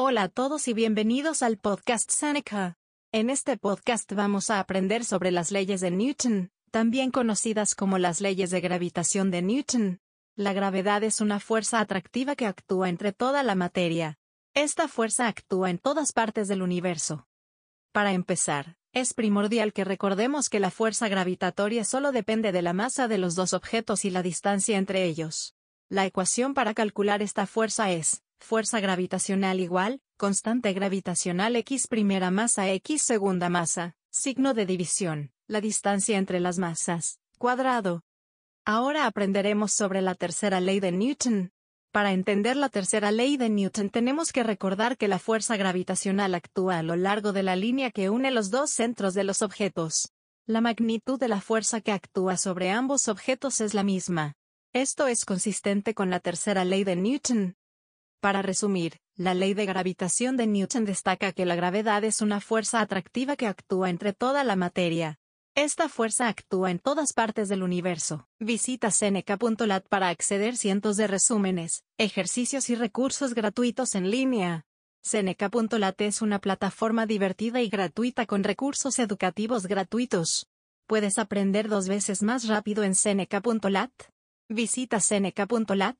Hola a todos y bienvenidos al podcast Seneca. En este podcast vamos a aprender sobre las leyes de Newton, también conocidas como las leyes de gravitación de Newton. La gravedad es una fuerza atractiva que actúa entre toda la materia. Esta fuerza actúa en todas partes del universo. Para empezar, es primordial que recordemos que la fuerza gravitatoria solo depende de la masa de los dos objetos y la distancia entre ellos. La ecuación para calcular esta fuerza es, fuerza gravitacional igual, constante gravitacional x primera masa x segunda masa, signo de división, la distancia entre las masas, cuadrado. Ahora aprenderemos sobre la tercera ley de Newton. Para entender la tercera ley de Newton tenemos que recordar que la fuerza gravitacional actúa a lo largo de la línea que une los dos centros de los objetos. La magnitud de la fuerza que actúa sobre ambos objetos es la misma. Esto es consistente con la tercera ley de Newton. Para resumir, la ley de gravitación de Newton destaca que la gravedad es una fuerza atractiva que actúa entre toda la materia. Esta fuerza actúa en todas partes del universo. Visita Seneca.lat para acceder cientos de resúmenes, ejercicios y recursos gratuitos en línea. Seneca.lat es una plataforma divertida y gratuita con recursos educativos gratuitos. Puedes aprender dos veces más rápido en Seneca.lat. Visita Seneca.lat.